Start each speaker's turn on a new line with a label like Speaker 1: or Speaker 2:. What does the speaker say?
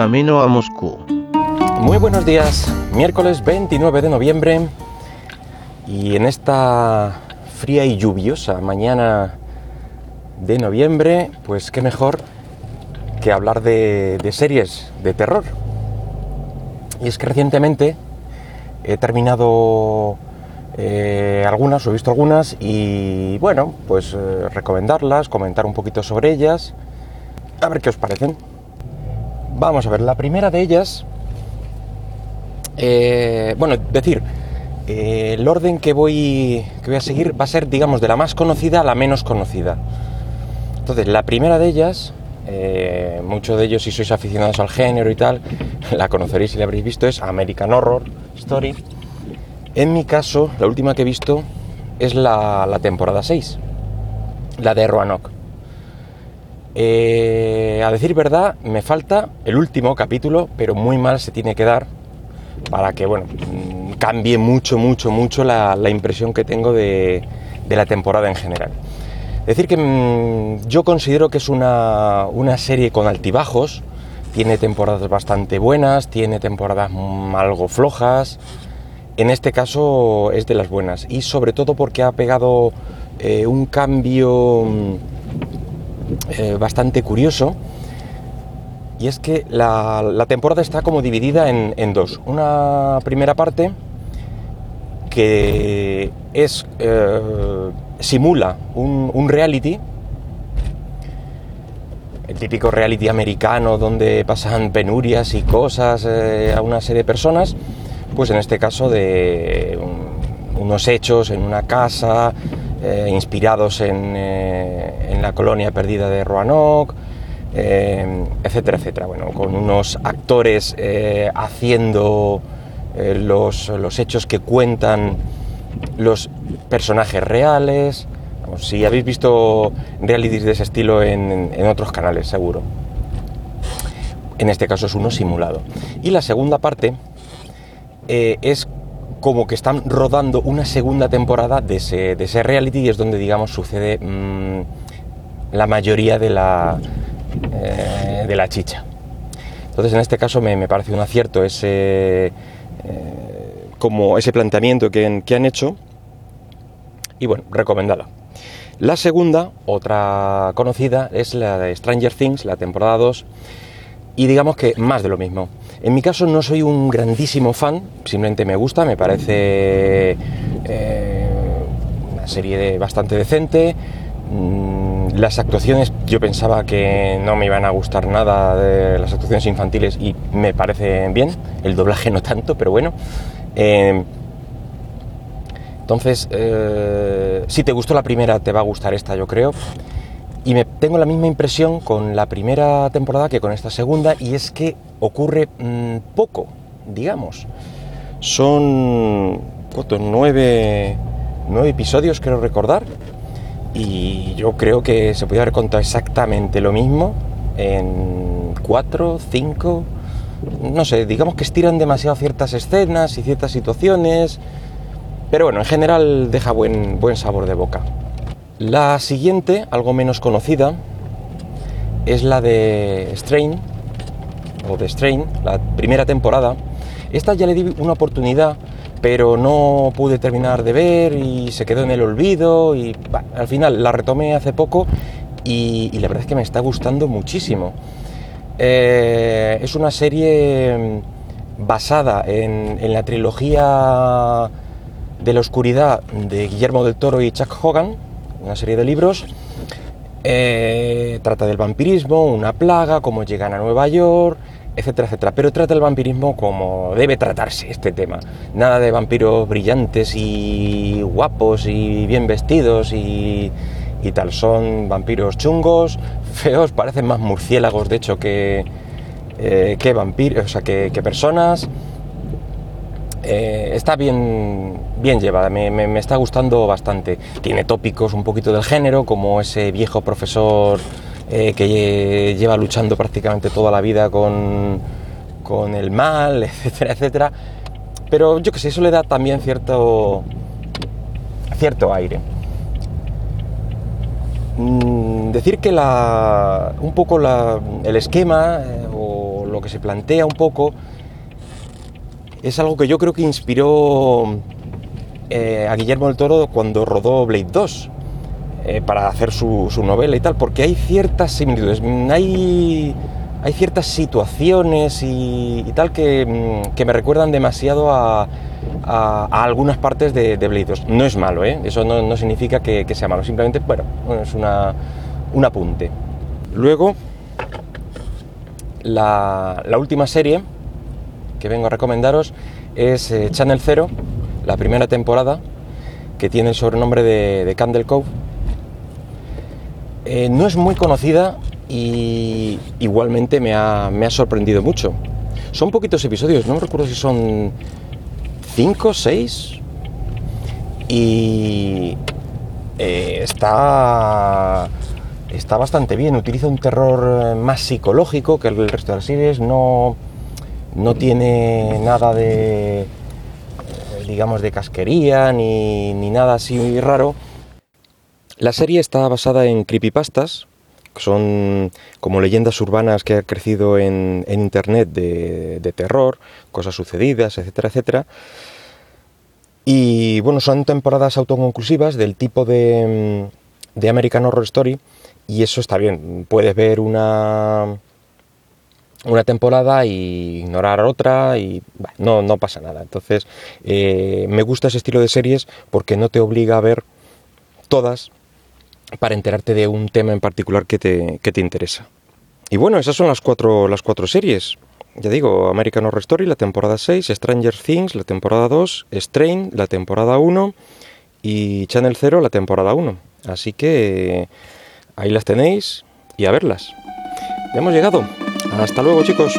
Speaker 1: camino a Moscú.
Speaker 2: Muy buenos días, miércoles 29 de noviembre y en esta fría y lluviosa mañana de noviembre, pues qué mejor que hablar de, series de terror. Y es que recientemente he terminado eh, algunas, o he visto algunas, y bueno, pues eh, recomendarlas, comentar un poquito sobre ellas, a ver qué os parecen. Vamos a ver, la primera de ellas, eh, bueno, decir, eh, el orden que voy, que voy a seguir va a ser, digamos, de la más conocida a la menos conocida. Entonces, la primera de ellas, eh, muchos de ellos, si sois aficionados al género y tal, la conoceréis y la habréis visto, es American Horror Story. En mi caso, la última que he visto es la, la temporada 6, la de Roanoke. Eh, a decir verdad, me falta el último capítulo, pero muy mal se tiene que dar para que, bueno, mm, cambie mucho, mucho, mucho la, impresión que tengo de, la temporada en general. Decir que mmm, yo considero que es una, una, serie con altibajos, tiene temporadas bastante buenas, tiene temporadas mmm, algo flojas, en este caso es de las buenas y sobre todo porque ha pegado eh, un cambio mm, eh, bastante curioso y es que la, temporada está como dividida en, dos. Una primera parte que es eh, simula un, reality, el típico reality americano donde pasan penurias y cosas eh, a una serie de personas, pues en este caso de un, unos hechos en una casa, eh, inspirados en, eh, en, la colonia perdida de Roanoke, eh, etcétera, etcétera. Bueno, con unos actores eh, haciendo los, los, hechos que cuentan los personajes reales. Vamos, si habéis visto realities de ese estilo en, en otros canales, seguro. En este caso es uno simulado. Y la segunda parte es como que están rodando una segunda temporada de ese, reality y es donde, digamos, sucede mmm, la mayoría de la, eh, de la chicha. Entonces, en este caso me, me parece un acierto ese, eh, como ese planteamiento que, que, han hecho y bueno, recomendada. La segunda, otra conocida, es la de Stranger Things, la temporada 2, y digamos que más de lo mismo. En mi caso no soy un grandísimo fan, simplemente me gusta, me parece eh, una serie bastante decente. Mm, las actuaciones yo pensaba que no me iban a gustar nada de las actuaciones infantiles y me parecen bien, el doblaje no tanto, pero bueno. Eh, entonces, eh, si te gustó la primera, te va a gustar esta, yo creo. Y me tengo la misma impresión con la primera temporada que con esta segunda, y es que ocurre mmm, poco, digamos. Son. Nueve, nueve episodios, creo recordar, y yo creo que se puede haber contado exactamente lo mismo en cuatro, cinco, no sé, digamos que estiran demasiado ciertas escenas y ciertas situaciones, pero bueno, en general deja buen, buen sabor de boca. La siguiente, algo menos conocida, es la de Strain, o de Strain, la primera temporada. Esta ya le di una oportunidad, pero no pude terminar de ver y se quedó en el olvido y al final la retomé hace poco y, la verdad es que me está gustando muchísimo. Eh, es una serie basada en, en la trilogía de la oscuridad de Guillermo del Toro y Chuck Hogan, una serie de libros. Eh, trata del vampirismo, una plaga, cómo llegan a Nueva York, etcétera, etcétera. Pero trata el vampirismo como debe tratarse este tema. Nada de vampiros brillantes y guapos y bien vestidos y, y tal. Son vampiros chungos, feos, parecen más murciélagos de hecho que, eh, que vampiros, o sea, que, que personas eh, está bien, bien llevada, me, me, está gustando bastante. Tiene tópicos un poquito del género, como ese viejo profesor eh, que lleva luchando prácticamente toda la vida con, con el mal, etcétera, etcétera. Pero yo que sé, eso le da también cierto, cierto aire. Mm, decir que la, un poco la, el esquema eh, o lo que se plantea un poco es algo que yo creo que inspiró eh, a Guillermo del Toro cuando rodó Blade 2 eh, para hacer su, novela y tal, porque hay ciertas similitudes, hay, hay ciertas situaciones y, tal que, mm, que, me recuerdan demasiado a, a, algunas partes de, de, Blade 2. No es malo, ¿eh? eso no, no significa que, que, sea malo, simplemente, bueno, es una, un apunte. Luego, la, la última serie que vengo a recomendaros es eh, Channel Zero, la primera temporada, que tiene el sobrenombre de, Candle Cove. Eh, no es muy conocida y igualmente me ha, sorprendido mucho. Son poquitos episodios, no me recuerdo si son 5, 6. Y eh, está, está bastante bien. Utiliza un terror más psicológico que el resto de las series. No, no tiene nada de, digamos, de casquería ni, nada así raro. La serie está basada en creepypastas, que son como leyendas urbanas que han crecido en, internet de, terror, cosas sucedidas, etcétera, etcétera. Y bueno, son temporadas autoconclusivas del tipo de, de American Horror Story, y eso está bien. Puedes ver una, una temporada y ignorar otra y no, no pasa nada. Entonces, eh, me gusta ese estilo de series porque no te obliga a ver todas para enterarte de un tema en particular que te, que te interesa. Y bueno, esas son las cuatro, las cuatro series. Ya digo, American Horror Story, la temporada 6, Stranger Things, la temporada 2, Strain, la temporada 1 y Channel 0, la temporada 1. Así que ahí las tenéis y a verlas. Ya hemos llegado. Hasta luego chicos.